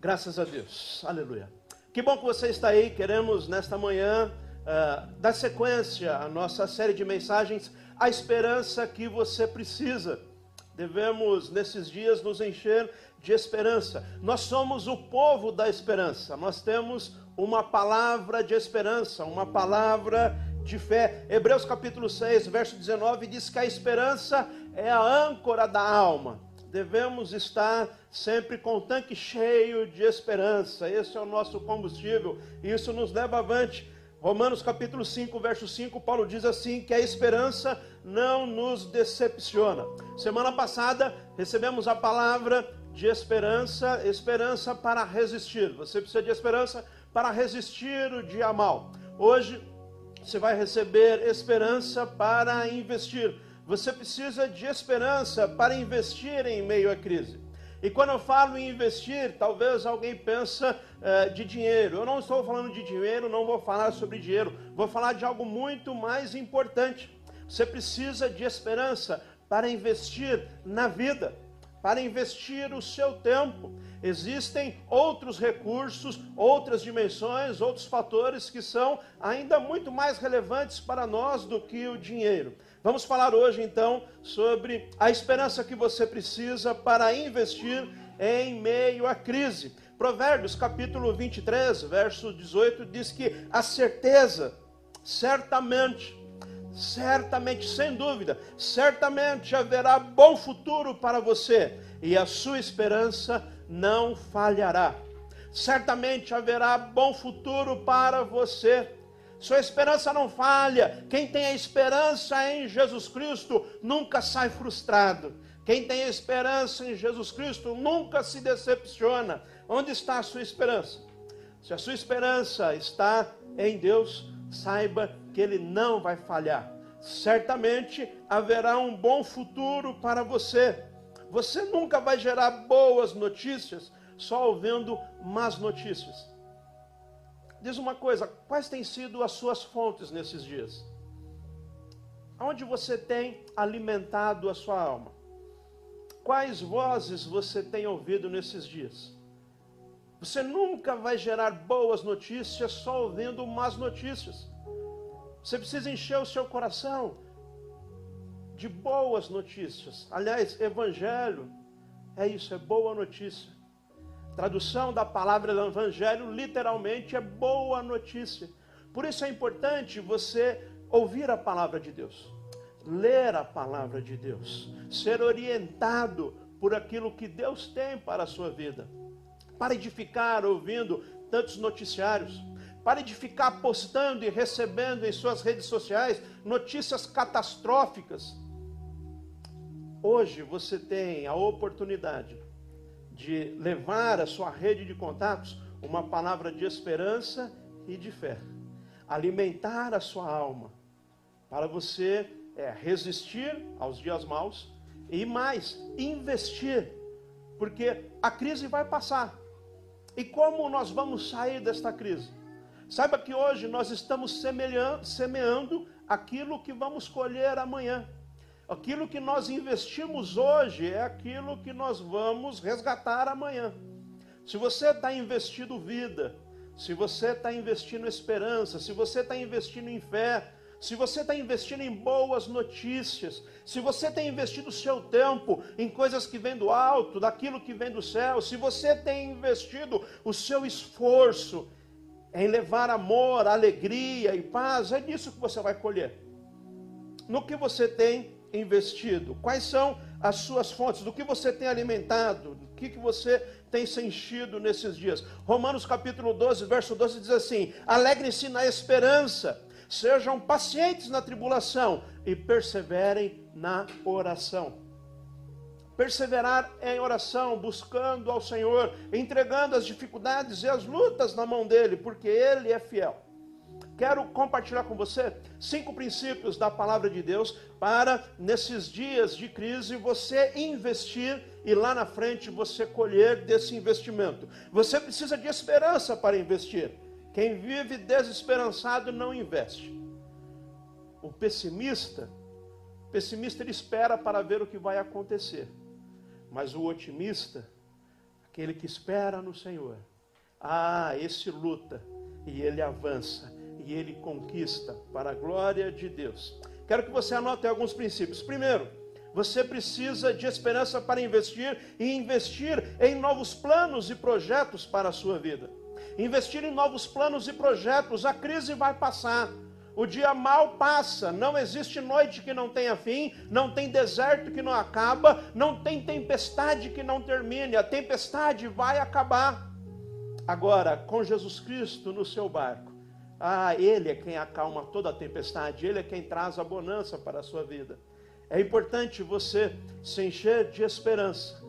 Graças a Deus. Aleluia. Que bom que você está aí. Queremos nesta manhã uh, dar sequência à nossa série de mensagens, a esperança que você precisa. Devemos nesses dias nos encher de esperança. Nós somos o povo da esperança. Nós temos uma palavra de esperança, uma palavra de fé. Hebreus capítulo 6, verso 19 diz que a esperança é a âncora da alma devemos estar sempre com o tanque cheio de esperança. Esse é o nosso combustível e isso nos leva avante. Romanos capítulo 5, verso 5, Paulo diz assim: que a esperança não nos decepciona. Semana passada recebemos a palavra de esperança, esperança para resistir. Você precisa de esperança para resistir o dia mal. Hoje você vai receber esperança para investir você precisa de esperança para investir em meio à crise. E quando eu falo em investir, talvez alguém pensa uh, de dinheiro. Eu não estou falando de dinheiro, não vou falar sobre dinheiro. Vou falar de algo muito mais importante. Você precisa de esperança para investir na vida, para investir o seu tempo. Existem outros recursos, outras dimensões, outros fatores que são ainda muito mais relevantes para nós do que o dinheiro. Vamos falar hoje então sobre a esperança que você precisa para investir em meio à crise. Provérbios capítulo 23, verso 18 diz que a certeza, certamente, certamente, sem dúvida, certamente haverá bom futuro para você e a sua esperança não falhará. Certamente haverá bom futuro para você sua esperança não falha. Quem tem a esperança em Jesus Cristo nunca sai frustrado. Quem tem a esperança em Jesus Cristo nunca se decepciona. Onde está a sua esperança? Se a sua esperança está em Deus, saiba que Ele não vai falhar. Certamente haverá um bom futuro para você. Você nunca vai gerar boas notícias só ouvindo más notícias. Diz uma coisa: quais têm sido as suas fontes nesses dias? Onde você tem alimentado a sua alma? Quais vozes você tem ouvido nesses dias? Você nunca vai gerar boas notícias só ouvindo más notícias. Você precisa encher o seu coração de boas notícias. Aliás, evangelho é isso, é boa notícia. Tradução da palavra do Evangelho literalmente é boa notícia. Por isso é importante você ouvir a palavra de Deus, ler a palavra de Deus, ser orientado por aquilo que Deus tem para a sua vida. Pare de ficar ouvindo tantos noticiários. Pare de ficar postando e recebendo em suas redes sociais notícias catastróficas. Hoje você tem a oportunidade de levar a sua rede de contatos uma palavra de esperança e de fé. Alimentar a sua alma para você é, resistir aos dias maus e mais, investir, porque a crise vai passar. E como nós vamos sair desta crise? Saiba que hoje nós estamos semeando aquilo que vamos colher amanhã. Aquilo que nós investimos hoje é aquilo que nós vamos resgatar amanhã. Se você está investindo vida, se você está investindo esperança, se você está investindo em fé, se você está investindo em boas notícias, se você tem investido o seu tempo em coisas que vêm do alto, daquilo que vem do céu, se você tem investido o seu esforço em levar amor, alegria e paz, é disso que você vai colher. No que você tem investido? Quais são as suas fontes? Do que você tem alimentado? Do que, que você tem se enchido nesses dias? Romanos capítulo 12, verso 12 diz assim: Alegrem-se na esperança, sejam pacientes na tribulação e perseverem na oração. Perseverar em oração, buscando ao Senhor, entregando as dificuldades e as lutas na mão dele, porque ele é fiel. Quero compartilhar com você cinco princípios da palavra de Deus para, nesses dias de crise, você investir e lá na frente você colher desse investimento. Você precisa de esperança para investir. Quem vive desesperançado não investe. O pessimista, pessimista ele espera para ver o que vai acontecer. Mas o otimista, Aquele que espera no Senhor. Ah, esse luta e ele avança e ele conquista para a glória de Deus. Quero que você anote alguns princípios. Primeiro, você precisa de esperança para investir e investir em novos planos e projetos para a sua vida. Investir em novos planos e projetos. A crise vai passar. O dia mal passa, não existe noite que não tenha fim, não tem deserto que não acaba, não tem tempestade que não termine, a tempestade vai acabar. Agora, com Jesus Cristo no seu barco, ah, Ele é quem acalma toda a tempestade, Ele é quem traz a bonança para a sua vida. É importante você se encher de esperança.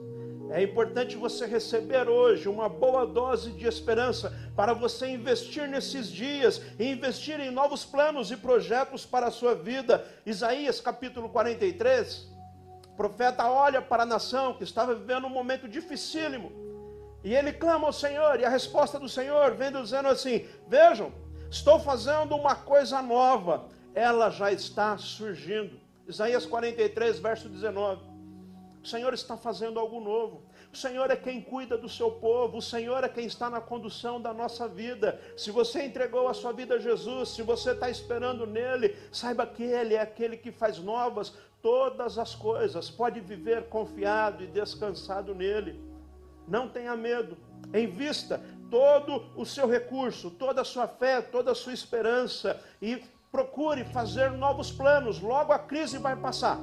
É importante você receber hoje uma boa dose de esperança para você investir nesses dias e investir em novos planos e projetos para a sua vida. Isaías capítulo 43, o profeta olha para a nação que estava vivendo um momento dificílimo e ele clama ao Senhor, e a resposta do Senhor vem dizendo assim: Vejam, estou fazendo uma coisa nova, ela já está surgindo. Isaías 43, verso 19. O Senhor está fazendo algo novo. O Senhor é quem cuida do seu povo, o Senhor é quem está na condução da nossa vida. Se você entregou a sua vida a Jesus, se você está esperando nele, saiba que Ele é aquele que faz novas todas as coisas. Pode viver confiado e descansado nele. Não tenha medo. Invista todo o seu recurso, toda a sua fé, toda a sua esperança e procure fazer novos planos. Logo a crise vai passar.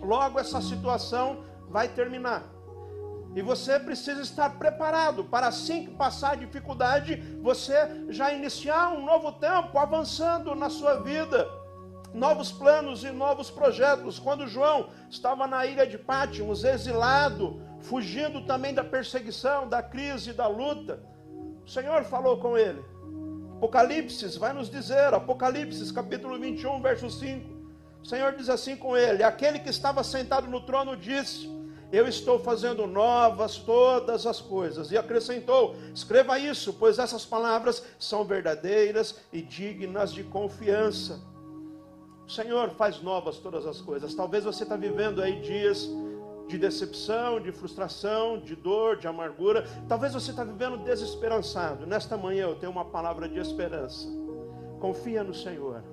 Logo essa situação vai terminar. E você precisa estar preparado para assim que passar a dificuldade, você já iniciar um novo tempo avançando na sua vida. Novos planos e novos projetos. Quando João estava na ilha de Pátimos, exilado, fugindo também da perseguição, da crise, da luta, o Senhor falou com ele. Apocalipse vai nos dizer, Apocalipse capítulo 21, verso 5. O Senhor diz assim com ele: Aquele que estava sentado no trono disse: Eu estou fazendo novas todas as coisas. E acrescentou: Escreva isso, pois essas palavras são verdadeiras e dignas de confiança. O Senhor faz novas todas as coisas. Talvez você está vivendo aí dias de decepção, de frustração, de dor, de amargura. Talvez você está vivendo desesperançado. Nesta manhã eu tenho uma palavra de esperança. Confia no Senhor.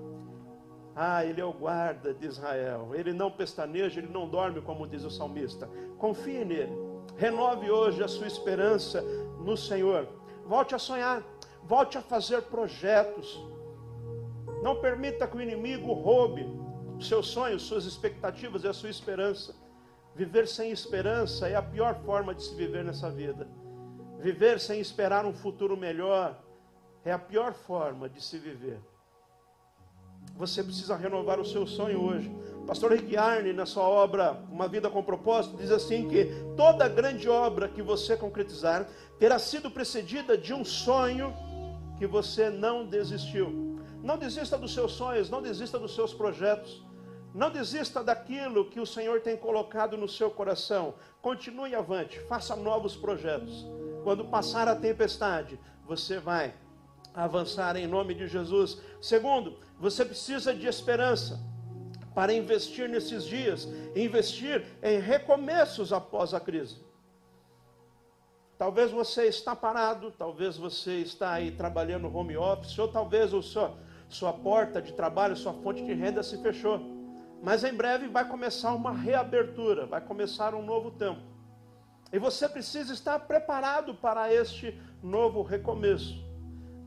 Ah, Ele é o guarda de Israel. Ele não pestaneja, ele não dorme, como diz o salmista. Confie nele. Renove hoje a sua esperança no Senhor. Volte a sonhar. Volte a fazer projetos. Não permita que o inimigo roube seus sonhos, suas expectativas e a sua esperança. Viver sem esperança é a pior forma de se viver nessa vida. Viver sem esperar um futuro melhor é a pior forma de se viver. Você precisa renovar o seu sonho hoje. Pastor Rick Arne, na sua obra Uma Vida com Propósito, diz assim que toda grande obra que você concretizar terá sido precedida de um sonho que você não desistiu. Não desista dos seus sonhos, não desista dos seus projetos. Não desista daquilo que o Senhor tem colocado no seu coração. Continue avante, faça novos projetos. Quando passar a tempestade, você vai avançar em nome de Jesus. Segundo, você precisa de esperança para investir nesses dias, investir em recomeços após a crise. Talvez você está parado, talvez você está aí trabalhando home office, ou talvez o seu, sua porta de trabalho, sua fonte de renda se fechou. Mas em breve vai começar uma reabertura, vai começar um novo tempo. E você precisa estar preparado para este novo recomeço.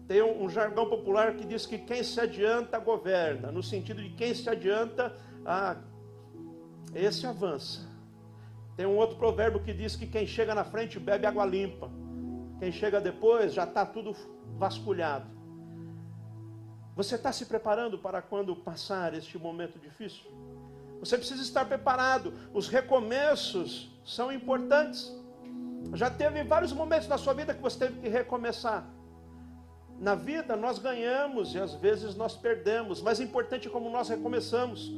Tem um, um jargão popular que diz que quem se adianta governa, no sentido de quem se adianta, ah, esse avança. Tem um outro provérbio que diz que quem chega na frente bebe água limpa, quem chega depois já está tudo vasculhado. Você está se preparando para quando passar este momento difícil? Você precisa estar preparado. Os recomeços são importantes. Já teve vários momentos na sua vida que você teve que recomeçar. Na vida nós ganhamos e às vezes nós perdemos, mas é importante como nós recomeçamos.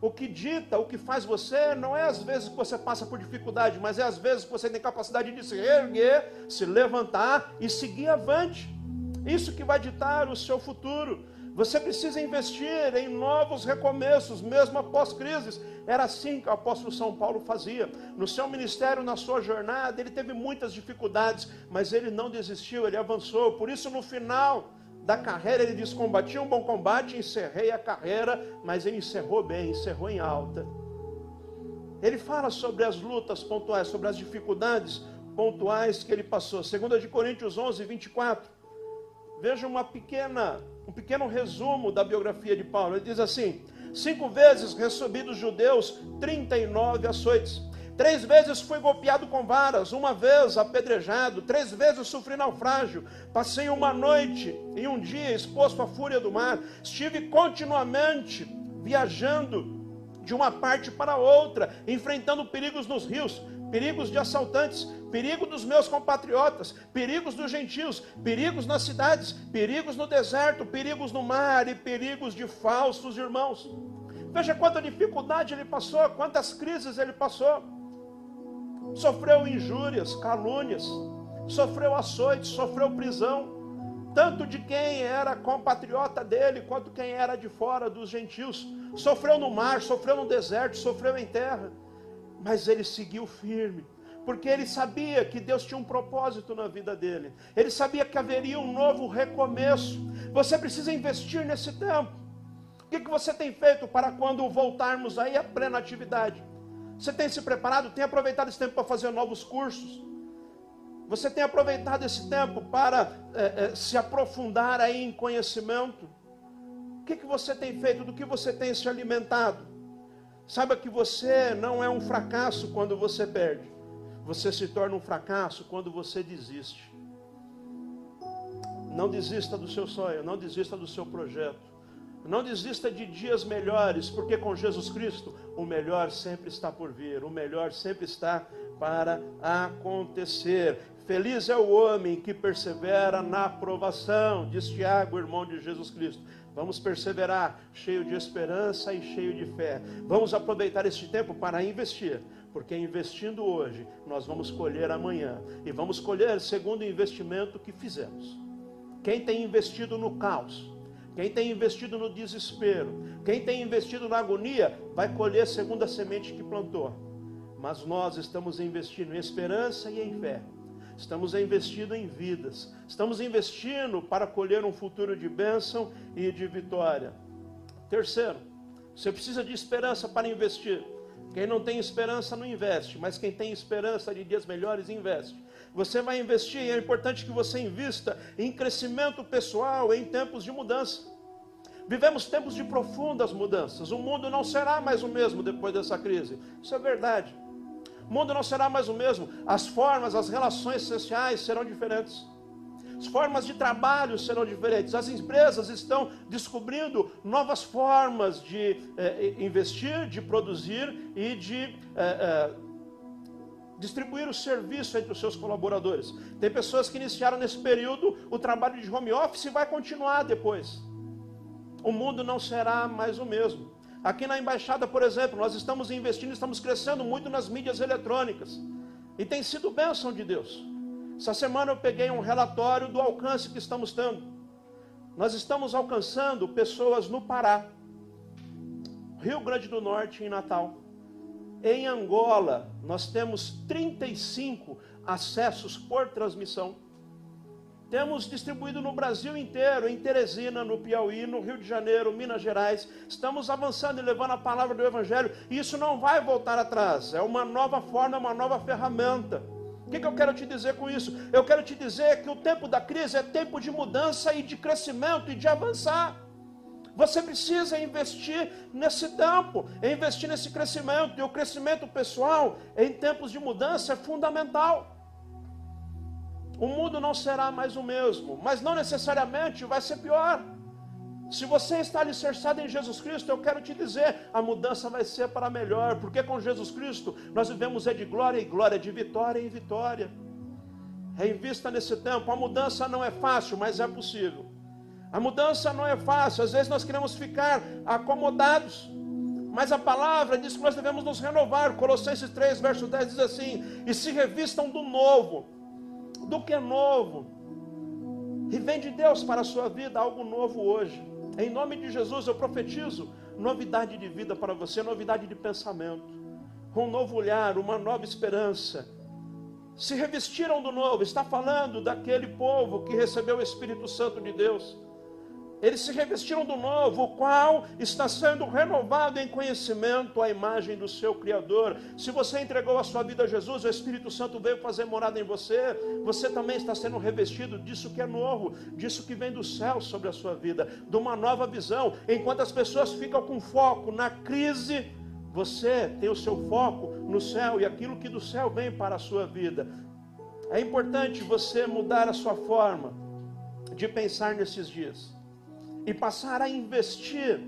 O que dita, o que faz você, não é às vezes que você passa por dificuldade, mas é às vezes que você tem capacidade de se erguer, se levantar e seguir avante. Isso que vai ditar o seu futuro. Você precisa investir em novos recomeços, mesmo após crises. Era assim que o apóstolo São Paulo fazia. No seu ministério, na sua jornada, ele teve muitas dificuldades, mas ele não desistiu, ele avançou. Por isso, no final da carreira, ele diz: Combati um bom combate, encerrei a carreira, mas ele encerrou bem, encerrou em alta. Ele fala sobre as lutas pontuais, sobre as dificuldades pontuais que ele passou. 2 de Coríntios 11, 24. Veja uma pequena, um pequeno resumo da biografia de Paulo. Ele diz assim: Cinco vezes recebi dos judeus 39 açoites. Três vezes fui golpeado com varas, uma vez apedrejado, três vezes sofri naufrágio. Passei uma noite e um dia exposto à fúria do mar. Estive continuamente viajando de uma parte para outra, enfrentando perigos nos rios, perigos de assaltantes, perigo dos meus compatriotas, perigos dos gentios, perigos nas cidades, perigos no deserto, perigos no mar e perigos de falsos irmãos. Veja quanta dificuldade ele passou, quantas crises ele passou. Sofreu injúrias, calúnias, sofreu açoites, sofreu prisão, tanto de quem era compatriota dele, quanto quem era de fora dos gentios. Sofreu no mar, sofreu no deserto, sofreu em terra mas ele seguiu firme, porque ele sabia que Deus tinha um propósito na vida dele, ele sabia que haveria um novo recomeço. Você precisa investir nesse tempo. O que, você tem feito para quando voltarmos aí à plena atividade? Você tem se preparado, tem aproveitado esse tempo para fazer novos cursos? Você tem aproveitado esse tempo para é, é, se aprofundar aí em conhecimento? O que você tem feito? Do que você tem se alimentado? Saiba que você não é um fracasso quando você perde. Você se torna um fracasso quando você desiste. Não desista do seu sonho, não desista do seu projeto. Não desista de dias melhores, porque com Jesus Cristo o melhor sempre está por vir, o melhor sempre está para acontecer. Feliz é o homem que persevera na aprovação, diz Tiago, irmão de Jesus Cristo. Vamos perseverar, cheio de esperança e cheio de fé. Vamos aproveitar este tempo para investir, porque investindo hoje, nós vamos colher amanhã. E vamos colher segundo o investimento que fizemos. Quem tem investido no caos, quem tem investido no desespero, quem tem investido na agonia, vai colher segundo a semente que plantou. Mas nós estamos investindo em esperança e em fé estamos investindo em vidas, estamos investindo para colher um futuro de bênção e de vitória. Terceiro, você precisa de esperança para investir. Quem não tem esperança não investe, mas quem tem esperança de dias melhores investe. Você vai investir e é importante que você invista em crescimento pessoal em tempos de mudança. Vivemos tempos de profundas mudanças. O mundo não será mais o mesmo depois dessa crise. Isso é verdade. O mundo não será mais o mesmo. As formas, as relações sociais serão diferentes. As formas de trabalho serão diferentes. As empresas estão descobrindo novas formas de eh, investir, de produzir e de eh, eh, distribuir o serviço entre os seus colaboradores. Tem pessoas que iniciaram nesse período o trabalho de home office e vai continuar depois. O mundo não será mais o mesmo. Aqui na embaixada, por exemplo, nós estamos investindo, estamos crescendo muito nas mídias eletrônicas. E tem sido bênção de Deus. Essa semana eu peguei um relatório do alcance que estamos tendo. Nós estamos alcançando pessoas no Pará, Rio Grande do Norte e Natal. Em Angola, nós temos 35 acessos por transmissão. Temos distribuído no Brasil inteiro, em Teresina, no Piauí, no Rio de Janeiro, Minas Gerais. Estamos avançando e levando a palavra do Evangelho. E isso não vai voltar atrás. É uma nova forma, uma nova ferramenta. O que, que eu quero te dizer com isso? Eu quero te dizer que o tempo da crise é tempo de mudança e de crescimento e de avançar. Você precisa investir nesse tempo, investir nesse crescimento. E o crescimento pessoal em tempos de mudança é fundamental. O mundo não será mais o mesmo, mas não necessariamente vai ser pior. Se você está alicerçado em Jesus Cristo, eu quero te dizer, a mudança vai ser para melhor, porque com Jesus Cristo nós vivemos é de glória em glória, de vitória em vitória. Reinvista nesse tempo. A mudança não é fácil, mas é possível. A mudança não é fácil, às vezes nós queremos ficar acomodados. Mas a palavra diz que nós devemos nos renovar. Colossenses 3, verso 10 diz assim: E se revistam do novo do que é novo. E vem de Deus para a sua vida algo novo hoje. Em nome de Jesus eu profetizo novidade de vida para você, novidade de pensamento, um novo olhar, uma nova esperança. Se revestiram do novo, está falando daquele povo que recebeu o Espírito Santo de Deus eles se revestiram do novo, o qual está sendo renovado em conhecimento à imagem do seu Criador. Se você entregou a sua vida a Jesus, o Espírito Santo veio fazer morada em você, você também está sendo revestido disso que é novo, disso que vem do céu sobre a sua vida, de uma nova visão. Enquanto as pessoas ficam com foco na crise, você tem o seu foco no céu e aquilo que do céu vem para a sua vida. É importante você mudar a sua forma de pensar nesses dias e passar a investir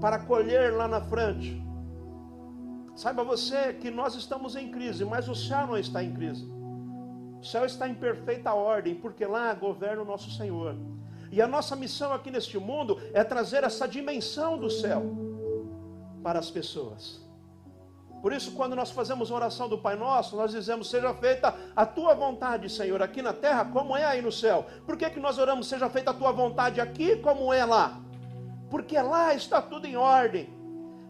para colher lá na frente. Saiba você que nós estamos em crise, mas o céu não está em crise. O céu está em perfeita ordem, porque lá governa o nosso Senhor. E a nossa missão aqui neste mundo é trazer essa dimensão do céu para as pessoas. Por isso, quando nós fazemos a oração do Pai Nosso, nós dizemos: Seja feita a tua vontade, Senhor, aqui na terra, como é aí no céu. Por que, que nós oramos: Seja feita a tua vontade aqui, como é lá? Porque lá está tudo em ordem.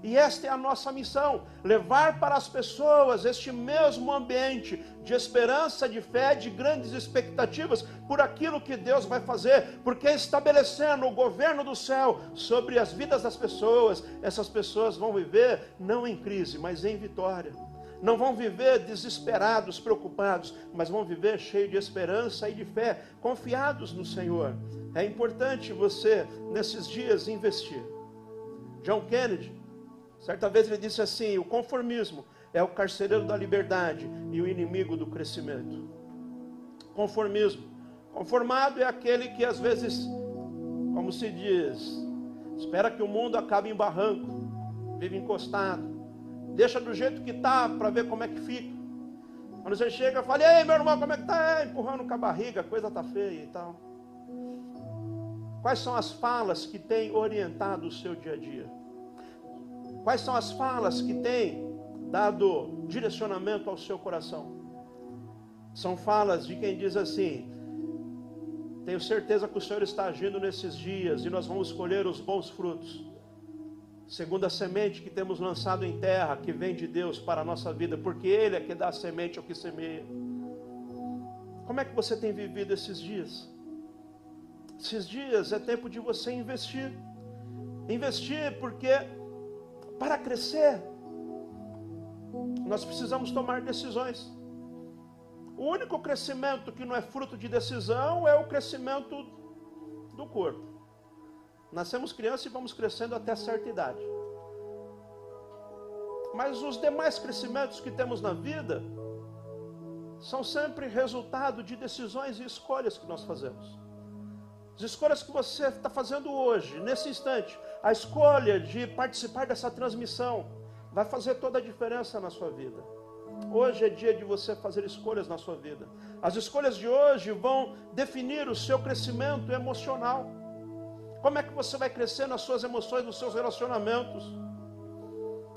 E esta é a nossa missão: levar para as pessoas este mesmo ambiente de esperança, de fé, de grandes expectativas por aquilo que Deus vai fazer, porque estabelecendo o governo do céu sobre as vidas das pessoas, essas pessoas vão viver não em crise, mas em vitória. Não vão viver desesperados, preocupados, mas vão viver cheios de esperança e de fé, confiados no Senhor. É importante você, nesses dias, investir. John Kennedy, Certa vez ele disse assim: o conformismo é o carcereiro da liberdade e o inimigo do crescimento. Conformismo. Conformado é aquele que às vezes, como se diz, espera que o mundo acabe em barranco, vive encostado, deixa do jeito que está para ver como é que fica. Quando você chega, fala, ei meu irmão, como é que está? É, empurrando com a barriga, a coisa está feia e tal. Quais são as falas que têm orientado o seu dia a dia? Quais são as falas que têm dado direcionamento ao seu coração? São falas de quem diz assim: Tenho certeza que o Senhor está agindo nesses dias e nós vamos colher os bons frutos. Segundo a semente que temos lançado em terra, que vem de Deus para a nossa vida, porque Ele é que dá a semente ao que semeia. Como é que você tem vivido esses dias? Esses dias é tempo de você investir. Investir porque para crescer, nós precisamos tomar decisões. O único crescimento que não é fruto de decisão é o crescimento do corpo. Nascemos crianças e vamos crescendo até certa idade. Mas os demais crescimentos que temos na vida são sempre resultado de decisões e escolhas que nós fazemos. As escolhas que você está fazendo hoje, nesse instante, a escolha de participar dessa transmissão vai fazer toda a diferença na sua vida. Hoje é dia de você fazer escolhas na sua vida. As escolhas de hoje vão definir o seu crescimento emocional. Como é que você vai crescer nas suas emoções, nos seus relacionamentos?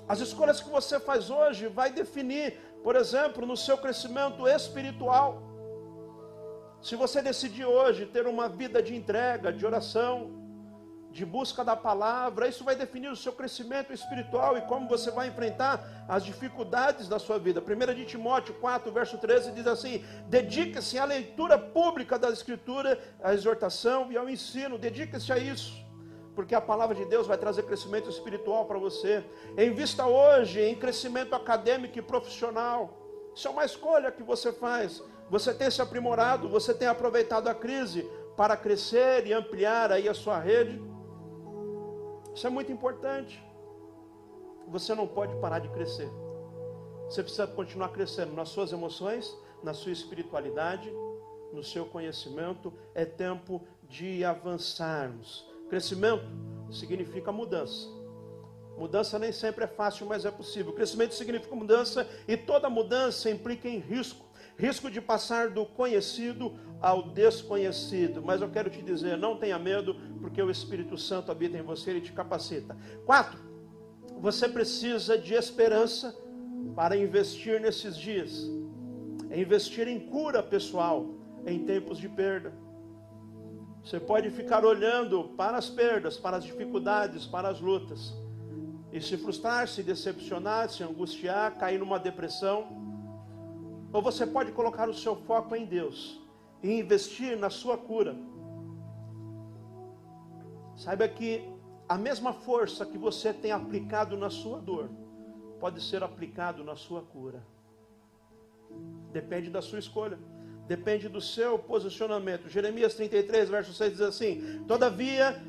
As escolhas que você faz hoje vai definir, por exemplo, no seu crescimento espiritual. Se você decidir hoje ter uma vida de entrega, de oração, de busca da palavra, isso vai definir o seu crescimento espiritual e como você vai enfrentar as dificuldades da sua vida. 1 de Timóteo 4, verso 13 diz assim: dedique-se à leitura pública da Escritura, à exortação e ao ensino, dedique-se a isso. Porque a palavra de Deus vai trazer crescimento espiritual para você. Em vista hoje em crescimento acadêmico e profissional. Isso é uma escolha que você faz. Você tem se aprimorado, você tem aproveitado a crise para crescer e ampliar aí a sua rede. Isso é muito importante. Você não pode parar de crescer. Você precisa continuar crescendo nas suas emoções, na sua espiritualidade, no seu conhecimento. É tempo de avançarmos. Crescimento significa mudança. Mudança nem sempre é fácil, mas é possível. Crescimento significa mudança e toda mudança implica em risco. Risco de passar do conhecido ao desconhecido. Mas eu quero te dizer, não tenha medo, porque o Espírito Santo habita em você e te capacita. Quatro, você precisa de esperança para investir nesses dias. É investir em cura pessoal em tempos de perda. Você pode ficar olhando para as perdas, para as dificuldades, para as lutas, e se frustrar, se decepcionar, se angustiar, cair numa depressão. Ou você pode colocar o seu foco em Deus e investir na sua cura. Saiba que a mesma força que você tem aplicado na sua dor pode ser aplicado na sua cura. Depende da sua escolha. Depende do seu posicionamento. Jeremias 33, verso 6 diz assim: Todavia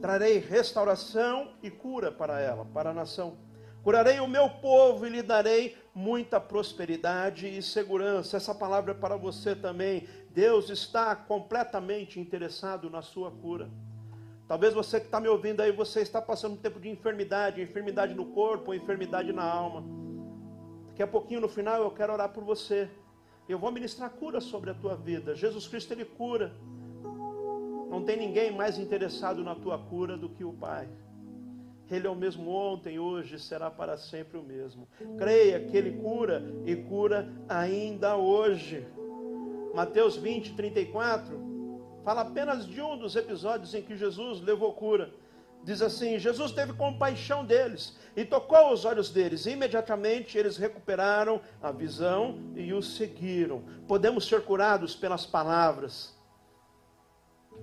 trarei restauração e cura para ela, para a nação. Curarei o meu povo e lhe darei muita prosperidade e segurança. Essa palavra é para você também. Deus está completamente interessado na sua cura. Talvez você que está me ouvindo aí, você está passando um tempo de enfermidade, enfermidade no corpo, enfermidade na alma. Daqui a pouquinho no final eu quero orar por você. Eu vou ministrar cura sobre a tua vida. Jesus Cristo, Ele cura. Não tem ninguém mais interessado na tua cura do que o Pai. Ele é o mesmo ontem, hoje, será para sempre o mesmo. Creia que Ele cura e cura ainda hoje. Mateus 20, 34 fala apenas de um dos episódios em que Jesus levou cura. Diz assim: Jesus teve compaixão deles e tocou os olhos deles. E imediatamente eles recuperaram a visão e o seguiram. Podemos ser curados pelas palavras,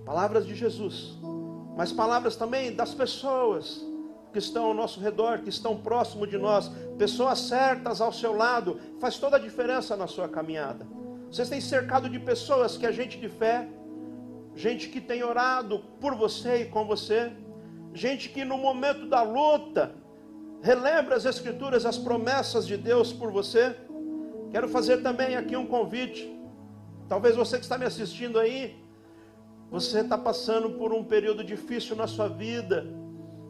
palavras de Jesus, mas palavras também das pessoas que estão ao nosso redor, que estão próximo de nós, pessoas certas ao seu lado, faz toda a diferença na sua caminhada. Vocês têm cercado de pessoas que a gente de fé, gente que tem orado por você e com você gente que no momento da luta relembra as Escrituras, as promessas de Deus por você. Quero fazer também aqui um convite. Talvez você que está me assistindo aí, você está passando por um período difícil na sua vida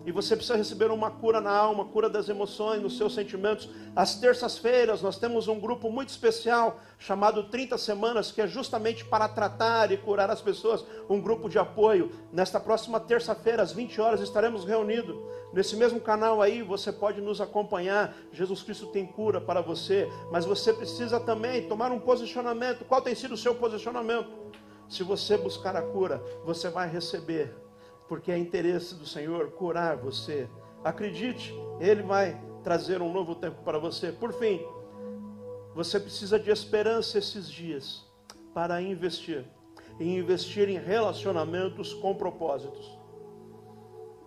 e você precisa receber uma cura na alma, cura das emoções, nos seus sentimentos. Às terças-feiras nós temos um grupo muito especial chamado 30 Semanas, que é justamente para tratar e curar as pessoas, um grupo de apoio. Nesta próxima terça-feira, às 20 horas, estaremos reunidos. Nesse mesmo canal aí, você pode nos acompanhar. Jesus Cristo tem cura para você, mas você precisa também tomar um posicionamento. Qual tem sido o seu posicionamento? Se você buscar a cura, você vai receber porque é interesse do Senhor curar você. Acredite, Ele vai trazer um novo tempo para você. Por fim, você precisa de esperança esses dias para investir. E investir em relacionamentos com propósitos.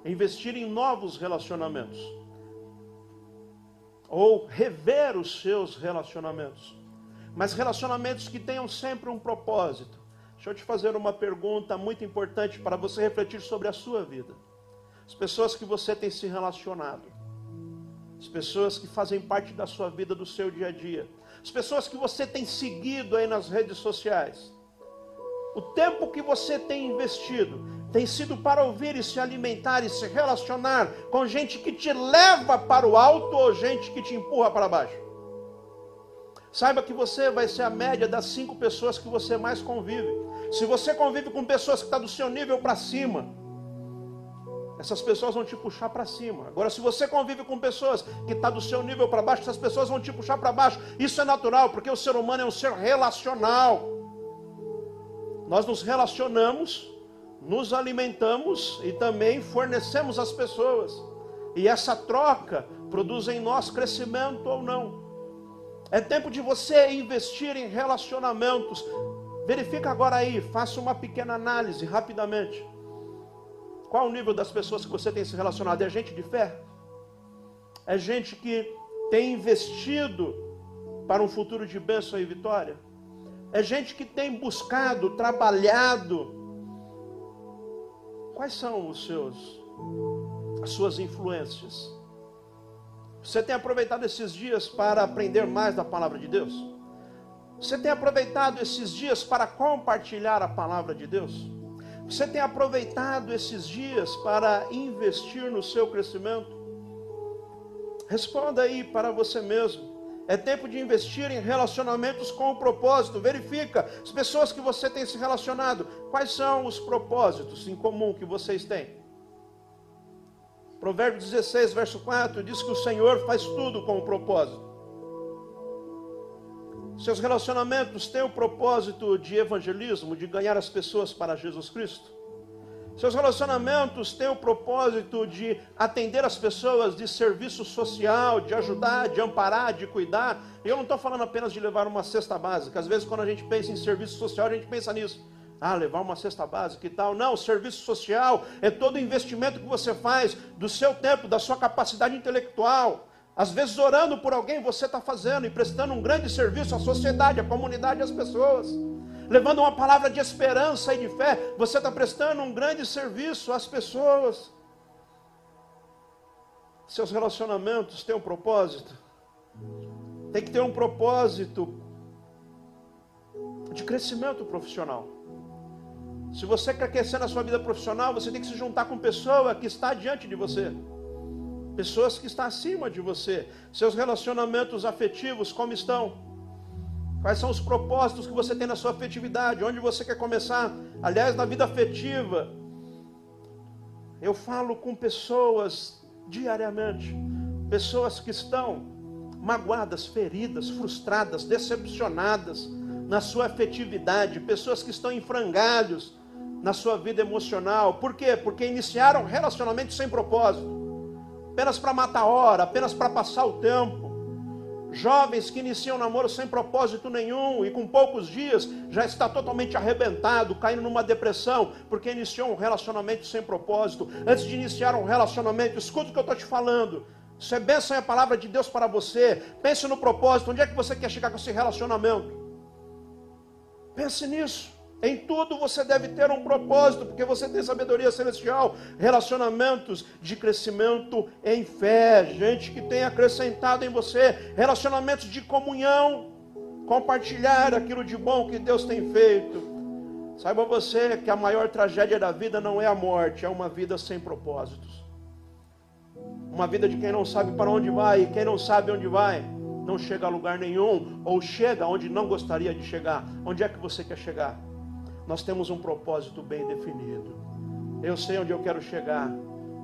Investir em novos relacionamentos. Ou rever os seus relacionamentos. Mas relacionamentos que tenham sempre um propósito Deixa eu te fazer uma pergunta muito importante para você refletir sobre a sua vida. As pessoas que você tem se relacionado, as pessoas que fazem parte da sua vida, do seu dia a dia, as pessoas que você tem seguido aí nas redes sociais. O tempo que você tem investido tem sido para ouvir e se alimentar e se relacionar com gente que te leva para o alto ou gente que te empurra para baixo. Saiba que você vai ser a média das cinco pessoas que você mais convive. Se você convive com pessoas que estão tá do seu nível para cima, essas pessoas vão te puxar para cima. Agora, se você convive com pessoas que estão tá do seu nível para baixo, essas pessoas vão te puxar para baixo. Isso é natural, porque o ser humano é um ser relacional. Nós nos relacionamos, nos alimentamos e também fornecemos às pessoas. E essa troca produz em nós crescimento ou não. É tempo de você investir em relacionamentos, Verifica agora aí, faça uma pequena análise rapidamente. Qual o nível das pessoas que você tem se relacionado? É gente de fé? É gente que tem investido para um futuro de bênção e vitória? É gente que tem buscado, trabalhado. Quais são os seus as suas influências? Você tem aproveitado esses dias para aprender mais da palavra de Deus? Você tem aproveitado esses dias para compartilhar a palavra de Deus? Você tem aproveitado esses dias para investir no seu crescimento? Responda aí para você mesmo. É tempo de investir em relacionamentos com o propósito. Verifica as pessoas que você tem se relacionado. Quais são os propósitos em comum que vocês têm? Provérbios 16, verso 4 diz que o Senhor faz tudo com o propósito. Seus relacionamentos têm o propósito de evangelismo, de ganhar as pessoas para Jesus Cristo? Seus relacionamentos têm o propósito de atender as pessoas, de serviço social, de ajudar, de amparar, de cuidar. Eu não estou falando apenas de levar uma cesta básica. Às vezes, quando a gente pensa em serviço social, a gente pensa nisso. Ah, levar uma cesta básica e tal. Não, serviço social é todo o investimento que você faz do seu tempo, da sua capacidade intelectual. Às vezes, orando por alguém, você está fazendo e prestando um grande serviço à sociedade, à comunidade, às pessoas levando uma palavra de esperança e de fé, você está prestando um grande serviço às pessoas. Seus relacionamentos têm um propósito, tem que ter um propósito de crescimento profissional. Se você quer crescer na sua vida profissional, você tem que se juntar com pessoa que está diante de você. Pessoas que estão acima de você. Seus relacionamentos afetivos, como estão? Quais são os propósitos que você tem na sua afetividade? Onde você quer começar? Aliás, na vida afetiva, eu falo com pessoas diariamente, pessoas que estão magoadas, feridas, frustradas, decepcionadas na sua afetividade, pessoas que estão em frangalhos na sua vida emocional. Por quê? Porque iniciaram relacionamentos sem propósito, apenas para matar a hora, apenas para passar o tempo Jovens que iniciam namoro sem propósito nenhum e com poucos dias já está totalmente arrebentado, caindo numa depressão, porque iniciou um relacionamento sem propósito. Antes de iniciar um relacionamento, escuta o que eu estou te falando. Isso é bênção é a palavra de Deus para você. Pense no propósito. Onde é que você quer chegar com esse relacionamento? Pense nisso. Em tudo você deve ter um propósito, porque você tem sabedoria celestial, relacionamentos de crescimento em fé, gente que tem acrescentado em você, relacionamentos de comunhão, compartilhar aquilo de bom que Deus tem feito. Saiba você que a maior tragédia da vida não é a morte, é uma vida sem propósitos. Uma vida de quem não sabe para onde vai, e quem não sabe onde vai, não chega a lugar nenhum, ou chega onde não gostaria de chegar. Onde é que você quer chegar? Nós temos um propósito bem definido. Eu sei onde eu quero chegar.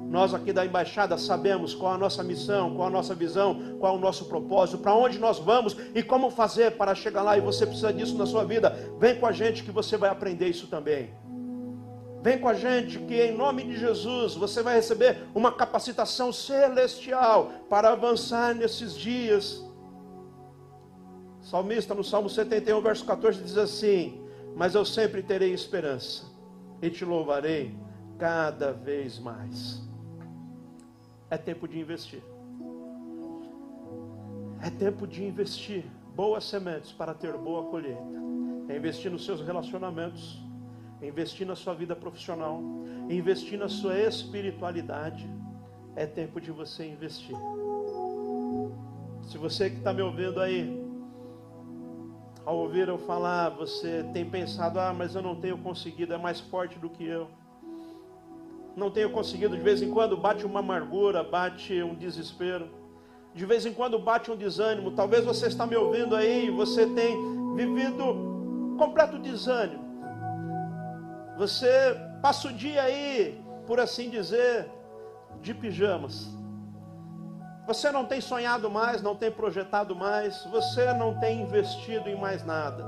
Nós aqui da embaixada sabemos qual a nossa missão, qual a nossa visão, qual o nosso propósito, para onde nós vamos e como fazer para chegar lá. E você precisa disso na sua vida. Vem com a gente que você vai aprender isso também. Vem com a gente que em nome de Jesus você vai receber uma capacitação celestial para avançar nesses dias. salmista no Salmo 71, verso 14 diz assim: mas eu sempre terei esperança e te louvarei cada vez mais. É tempo de investir. É tempo de investir boas sementes para ter boa colheita. É investir nos seus relacionamentos, é investir na sua vida profissional, é investir na sua espiritualidade. É tempo de você investir. Se você que está me ouvindo aí, ao ouvir eu falar, você tem pensado, ah, mas eu não tenho conseguido, é mais forte do que eu. Não tenho conseguido, de vez em quando bate uma amargura, bate um desespero. De vez em quando bate um desânimo. Talvez você está me ouvindo aí e você tem vivido completo desânimo. Você passa o dia aí, por assim dizer, de pijamas. Você não tem sonhado mais, não tem projetado mais, você não tem investido em mais nada.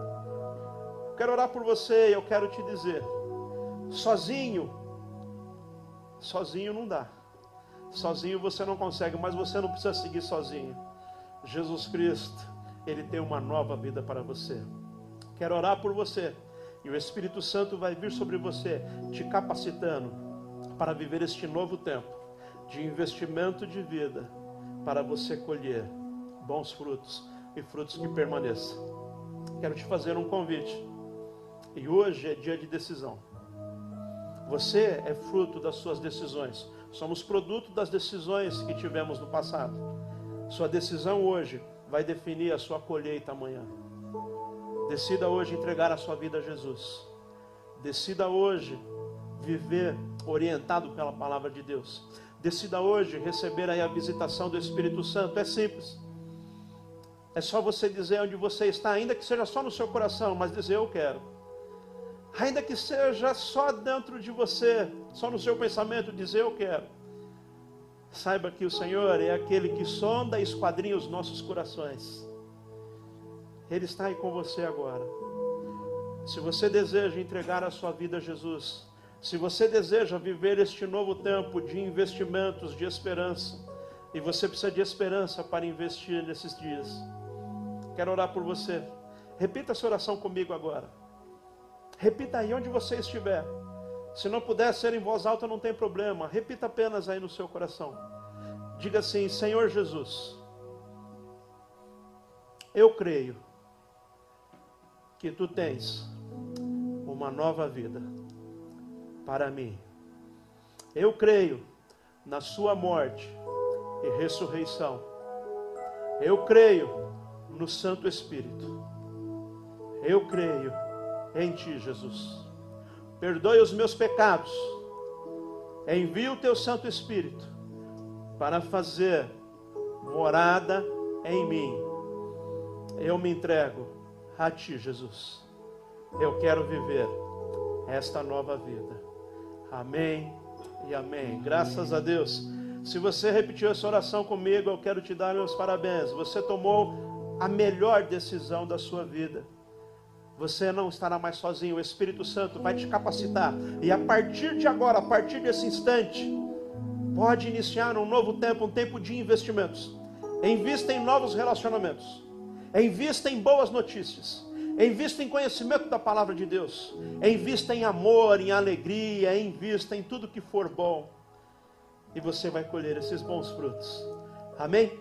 quero orar por você eu quero te dizer: sozinho, sozinho não dá. Sozinho você não consegue, mas você não precisa seguir sozinho. Jesus Cristo, Ele tem uma nova vida para você. Quero orar por você. E o Espírito Santo vai vir sobre você, te capacitando para viver este novo tempo de investimento de vida para você colher bons frutos e frutos que permaneçam. Quero te fazer um convite. E hoje é dia de decisão. Você é fruto das suas decisões. Somos produto das decisões que tivemos no passado. Sua decisão hoje vai definir a sua colheita amanhã. Decida hoje entregar a sua vida a Jesus. Decida hoje viver orientado pela palavra de Deus. Decida hoje receber aí a visitação do Espírito Santo. É simples. É só você dizer onde você está, ainda que seja só no seu coração, mas dizer eu quero. Ainda que seja só dentro de você, só no seu pensamento, dizer eu quero. Saiba que o Senhor é aquele que sonda e esquadrinha os nossos corações. Ele está aí com você agora. Se você deseja entregar a sua vida a Jesus, se você deseja viver este novo tempo de investimentos, de esperança, e você precisa de esperança para investir nesses dias, quero orar por você. Repita essa oração comigo agora. Repita aí onde você estiver. Se não puder ser em voz alta, não tem problema. Repita apenas aí no seu coração. Diga assim: Senhor Jesus, eu creio que tu tens uma nova vida para mim. Eu creio na Sua morte e ressurreição. Eu creio no Santo Espírito. Eu creio em Ti, Jesus. Perdoe os meus pecados. Envia o Teu Santo Espírito para fazer morada em mim. Eu me entrego a Ti, Jesus. Eu quero viver esta nova vida. Amém e amém. Graças a Deus. Se você repetiu essa oração comigo, eu quero te dar meus parabéns. Você tomou a melhor decisão da sua vida. Você não estará mais sozinho. O Espírito Santo vai te capacitar. E a partir de agora, a partir desse instante, pode iniciar um novo tempo, um tempo de investimentos. Invista em novos relacionamentos. Invista em boas notícias. Invista em conhecimento da palavra de Deus. Invista em amor, em alegria, invista em tudo que for bom. E você vai colher esses bons frutos. Amém?